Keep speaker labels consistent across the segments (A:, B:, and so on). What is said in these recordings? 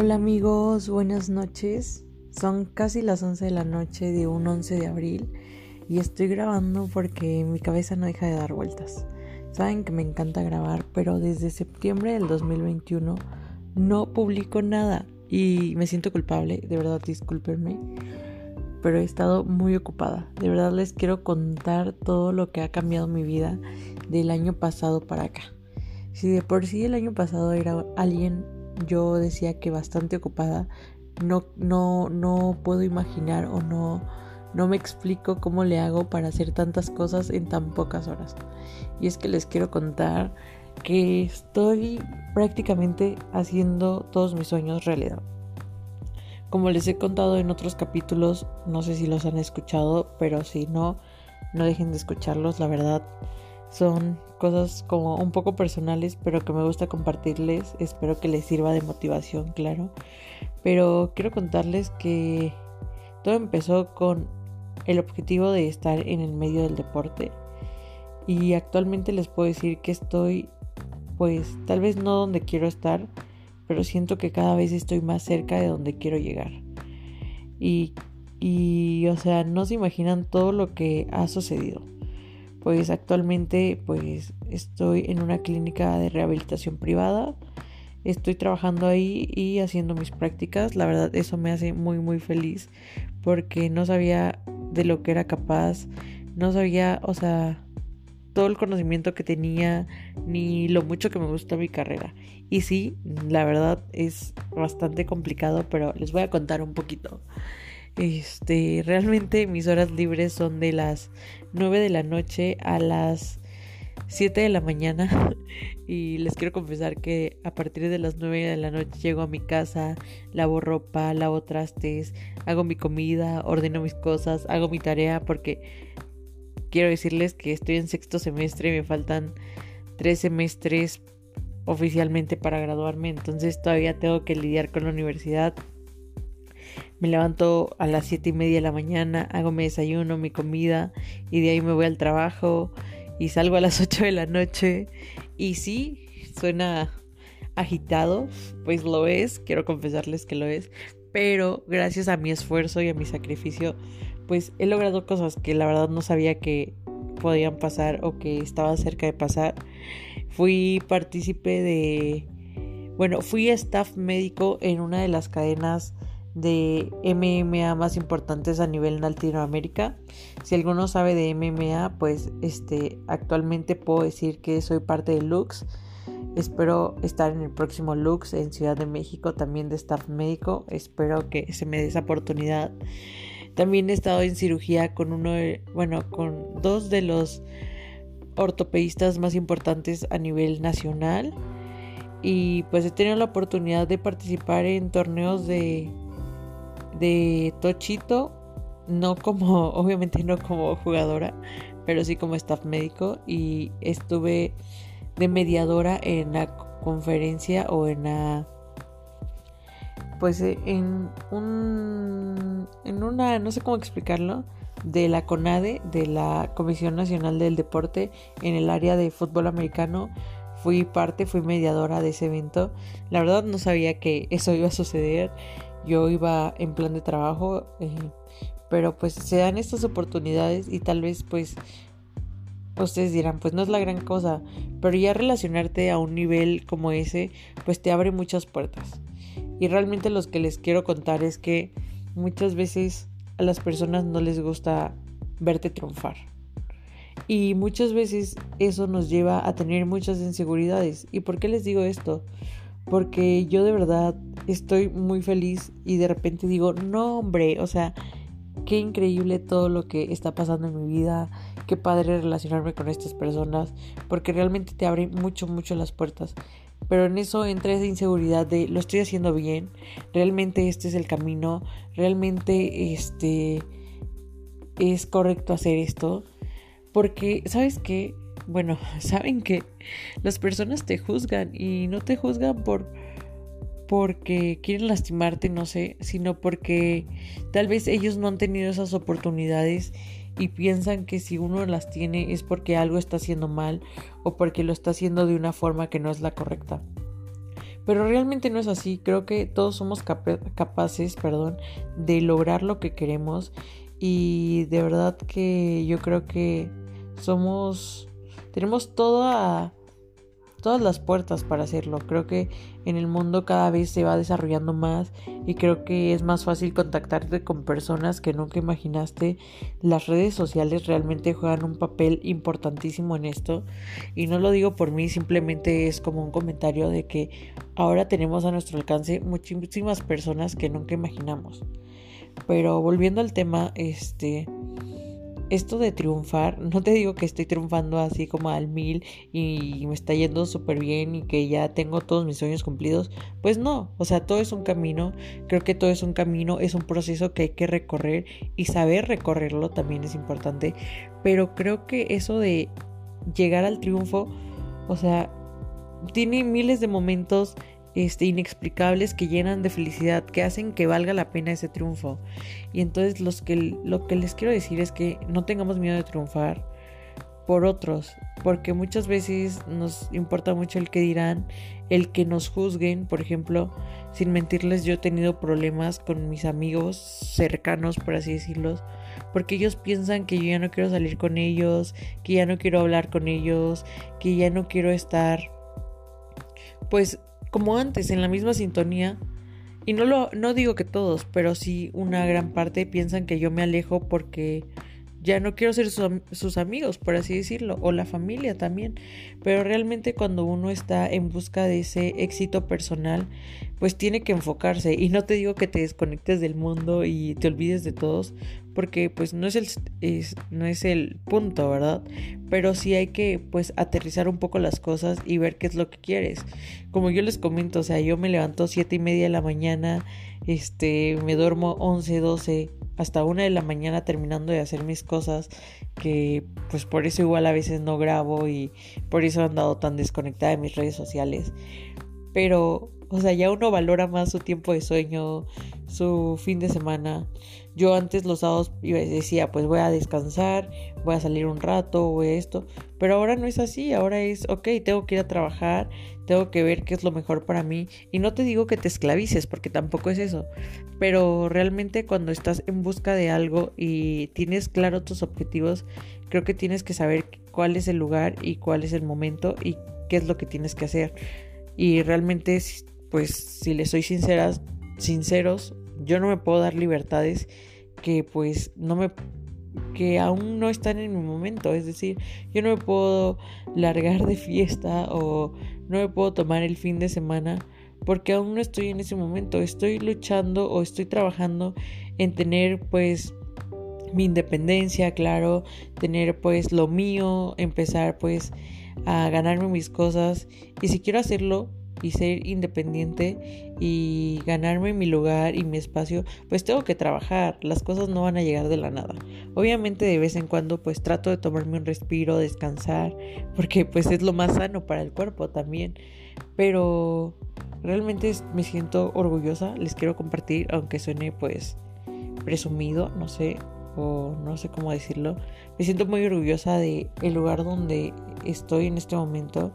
A: Hola amigos, buenas noches. Son casi las 11 de la noche de un 11 de abril y estoy grabando porque mi cabeza no deja de dar vueltas. Saben que me encanta grabar, pero desde septiembre del 2021 no publico nada y me siento culpable, de verdad discúlpenme, pero he estado muy ocupada. De verdad les quiero contar todo lo que ha cambiado mi vida del año pasado para acá. Si de por sí el año pasado era alguien yo decía que bastante ocupada. No, no, no puedo imaginar o no, no me explico cómo le hago para hacer tantas cosas en tan pocas horas. Y es que les quiero contar que estoy prácticamente haciendo todos mis sueños realidad. Como les he contado en otros capítulos, no sé si los han escuchado, pero si no, no dejen de escucharlos, la verdad son cosas como un poco personales, pero que me gusta compartirles. Espero que les sirva de motivación, claro. Pero quiero contarles que todo empezó con el objetivo de estar en el medio del deporte. Y actualmente les puedo decir que estoy, pues, tal vez no donde quiero estar, pero siento que cada vez estoy más cerca de donde quiero llegar. Y, y o sea, no se imaginan todo lo que ha sucedido pues actualmente pues estoy en una clínica de rehabilitación privada. Estoy trabajando ahí y haciendo mis prácticas. La verdad eso me hace muy muy feliz porque no sabía de lo que era capaz. No sabía, o sea, todo el conocimiento que tenía ni lo mucho que me gusta mi carrera. Y sí, la verdad es bastante complicado, pero les voy a contar un poquito. Este, realmente mis horas libres son de las 9 de la noche a las 7 de la mañana. Y les quiero confesar que a partir de las 9 de la noche llego a mi casa, lavo ropa, lavo trastes, hago mi comida, ordeno mis cosas, hago mi tarea porque quiero decirles que estoy en sexto semestre y me faltan tres semestres oficialmente para graduarme, entonces todavía tengo que lidiar con la universidad me levanto a las siete y media de la mañana, hago mi desayuno, mi comida y de ahí me voy al trabajo y salgo a las 8 de la noche. Y sí, suena agitado, pues lo es, quiero confesarles que lo es, pero gracias a mi esfuerzo y a mi sacrificio, pues he logrado cosas que la verdad no sabía que podían pasar o que estaban cerca de pasar. Fui partícipe de, bueno, fui staff médico en una de las cadenas de MMA más importantes a nivel Latinoamérica. Si alguno sabe de MMA, pues este actualmente puedo decir que soy parte de Lux. Espero estar en el próximo Lux en Ciudad de México también de staff médico. Espero que se me dé esa oportunidad. También he estado en cirugía con uno, bueno, con dos de los ortopedistas más importantes a nivel nacional. Y pues he tenido la oportunidad de participar en torneos de de Tochito, no como, obviamente no como jugadora, pero sí como staff médico y estuve de mediadora en la conferencia o en la pues eh, en un en una no sé cómo explicarlo de la CONADE de la Comisión Nacional del Deporte en el área de fútbol americano. Fui parte fui mediadora de ese evento. La verdad no sabía que eso iba a suceder yo iba en plan de trabajo, eh, pero pues se dan estas oportunidades y tal vez pues ustedes dirán, pues no es la gran cosa, pero ya relacionarte a un nivel como ese, pues te abre muchas puertas. Y realmente los que les quiero contar es que muchas veces a las personas no les gusta verte triunfar. Y muchas veces eso nos lleva a tener muchas inseguridades. ¿Y por qué les digo esto? Porque yo de verdad estoy muy feliz y de repente digo, no hombre, o sea, qué increíble todo lo que está pasando en mi vida, qué padre relacionarme con estas personas, porque realmente te abre mucho, mucho las puertas. Pero en eso entra esa inseguridad de lo estoy haciendo bien, realmente este es el camino, realmente este es correcto hacer esto, porque, ¿sabes qué? Bueno, saben que las personas te juzgan y no te juzgan por porque quieren lastimarte, no sé, sino porque tal vez ellos no han tenido esas oportunidades y piensan que si uno las tiene es porque algo está haciendo mal o porque lo está haciendo de una forma que no es la correcta. Pero realmente no es así. Creo que todos somos capaces, perdón, de lograr lo que queremos. Y de verdad que yo creo que somos, tenemos toda todas las puertas para hacerlo. Creo que en el mundo cada vez se va desarrollando más y creo que es más fácil contactarte con personas que nunca imaginaste. Las redes sociales realmente juegan un papel importantísimo en esto y no lo digo por mí, simplemente es como un comentario de que ahora tenemos a nuestro alcance muchísimas personas que nunca imaginamos. Pero volviendo al tema, este esto de triunfar, no te digo que estoy triunfando así como al mil y me está yendo súper bien y que ya tengo todos mis sueños cumplidos, pues no, o sea, todo es un camino, creo que todo es un camino, es un proceso que hay que recorrer y saber recorrerlo también es importante, pero creo que eso de llegar al triunfo, o sea, tiene miles de momentos este, inexplicables que llenan de felicidad, que hacen que valga la pena ese triunfo. Y entonces los que, lo que les quiero decir es que no tengamos miedo de triunfar por otros, porque muchas veces nos importa mucho el que dirán, el que nos juzguen, por ejemplo, sin mentirles, yo he tenido problemas con mis amigos cercanos, por así decirlo, porque ellos piensan que yo ya no quiero salir con ellos, que ya no quiero hablar con ellos, que ya no quiero estar pues como antes, en la misma sintonía. Y no lo no digo que todos, pero sí una gran parte piensan que yo me alejo porque ya no quiero ser sus, amigos, por así decirlo, o la familia también. Pero realmente cuando uno está en busca de ese éxito personal, pues tiene que enfocarse. Y no te digo que te desconectes del mundo y te olvides de todos, porque pues no es el, no es el punto, ¿verdad? Pero sí hay que pues aterrizar un poco las cosas y ver qué es lo que quieres. Como yo les comento, o sea, yo me levanto siete y media de la mañana, este, me duermo 11, 12 hasta una de la mañana terminando de hacer mis cosas que pues por eso igual a veces no grabo y por eso he andado tan desconectada de mis redes sociales pero o sea ya uno valora más su tiempo de sueño su fin de semana. Yo antes los sábados decía pues voy a descansar voy a salir un rato o esto pero ahora no es así ahora es ok tengo que ir a trabajar tengo que ver qué es lo mejor para mí. Y no te digo que te esclavices porque tampoco es eso, pero realmente cuando estás en busca de algo y tienes claro tus objetivos, creo que tienes que saber cuál es el lugar y cuál es el momento y qué es lo que tienes que hacer. Y realmente pues si les soy sinceras, sinceros, yo no me puedo dar libertades que pues no me que aún no están en mi momento. Es decir, yo no me puedo largar de fiesta o no me puedo tomar el fin de semana porque aún no estoy en ese momento. Estoy luchando o estoy trabajando en tener pues mi independencia, claro, tener pues lo mío, empezar pues a ganarme mis cosas y si quiero hacerlo y ser independiente y ganarme mi lugar y mi espacio, pues tengo que trabajar, las cosas no van a llegar de la nada. Obviamente de vez en cuando pues trato de tomarme un respiro, descansar, porque pues es lo más sano para el cuerpo también, pero realmente me siento orgullosa, les quiero compartir, aunque suene pues presumido, no sé, no sé cómo decirlo. Me siento muy orgullosa de el lugar donde estoy en este momento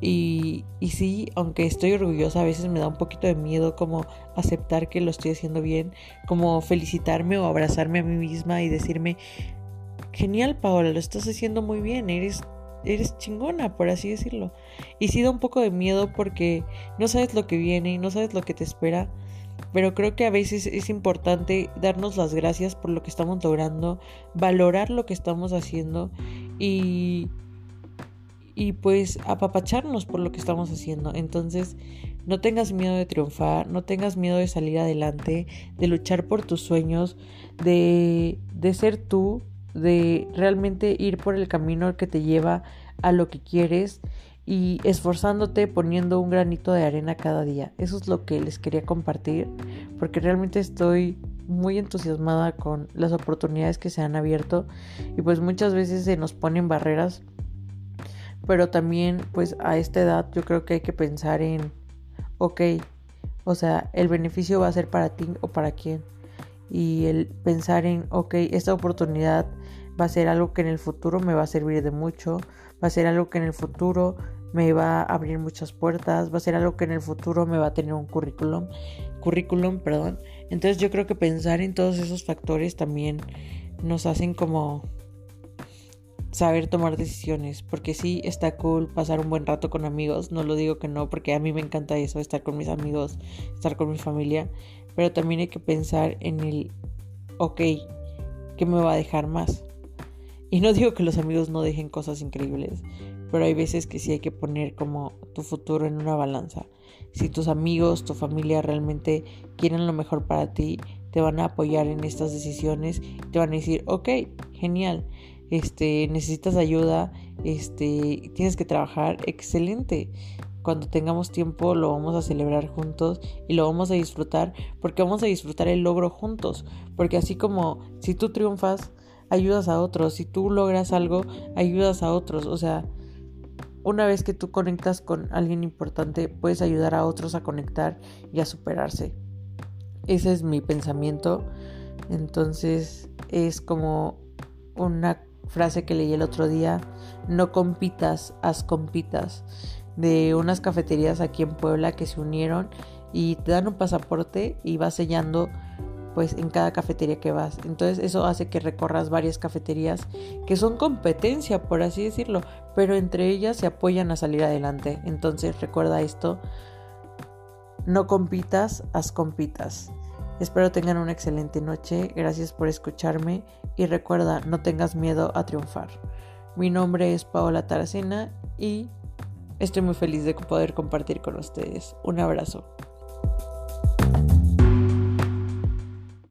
A: y, y sí, aunque estoy orgullosa, a veces me da un poquito de miedo como aceptar que lo estoy haciendo bien, como felicitarme o abrazarme a mí misma y decirme, genial Paola, lo estás haciendo muy bien, eres, eres chingona, por así decirlo. Y sí da un poco de miedo porque no sabes lo que viene y no sabes lo que te espera, pero creo que a veces es importante darnos las gracias por lo que estamos logrando, valorar lo que estamos haciendo y y pues apapacharnos por lo que estamos haciendo. Entonces, no tengas miedo de triunfar, no tengas miedo de salir adelante, de luchar por tus sueños, de, de ser tú, de realmente ir por el camino que te lleva a lo que quieres y esforzándote poniendo un granito de arena cada día. Eso es lo que les quería compartir porque realmente estoy muy entusiasmada con las oportunidades que se han abierto y pues muchas veces se nos ponen barreras pero también pues a esta edad yo creo que hay que pensar en, ok, o sea, el beneficio va a ser para ti o para quién. Y el pensar en, ok, esta oportunidad va a ser algo que en el futuro me va a servir de mucho, va a ser algo que en el futuro me va a abrir muchas puertas, va a ser algo que en el futuro me va a tener un currículum, currículum, perdón. Entonces yo creo que pensar en todos esos factores también nos hacen como saber tomar decisiones, porque sí está cool pasar un buen rato con amigos, no lo digo que no, porque a mí me encanta eso, estar con mis amigos, estar con mi familia, pero también hay que pensar en el, ok, ¿qué me va a dejar más? Y no digo que los amigos no dejen cosas increíbles, pero hay veces que sí hay que poner como tu futuro en una balanza. Si tus amigos, tu familia realmente quieren lo mejor para ti, te van a apoyar en estas decisiones, te van a decir, ok, genial, este, necesitas ayuda, este, tienes que trabajar, excelente. Cuando tengamos tiempo lo vamos a celebrar juntos y lo vamos a disfrutar porque vamos a disfrutar el logro juntos. Porque así como si tú triunfas, ayudas a otros. Si tú logras algo, ayudas a otros. O sea, una vez que tú conectas con alguien importante, puedes ayudar a otros a conectar y a superarse. Ese es mi pensamiento. Entonces es como una frase que leí el otro día, no compitas, haz compitas, de unas cafeterías aquí en Puebla que se unieron y te dan un pasaporte y vas sellando pues en cada cafetería que vas. Entonces eso hace que recorras varias cafeterías que son competencia, por así decirlo, pero entre ellas se apoyan a salir adelante. Entonces recuerda esto, no compitas, haz compitas. Espero tengan una excelente noche, gracias por escucharme y recuerda, no tengas miedo a triunfar. Mi nombre es Paola Taracena y estoy muy feliz de poder compartir con ustedes. Un abrazo.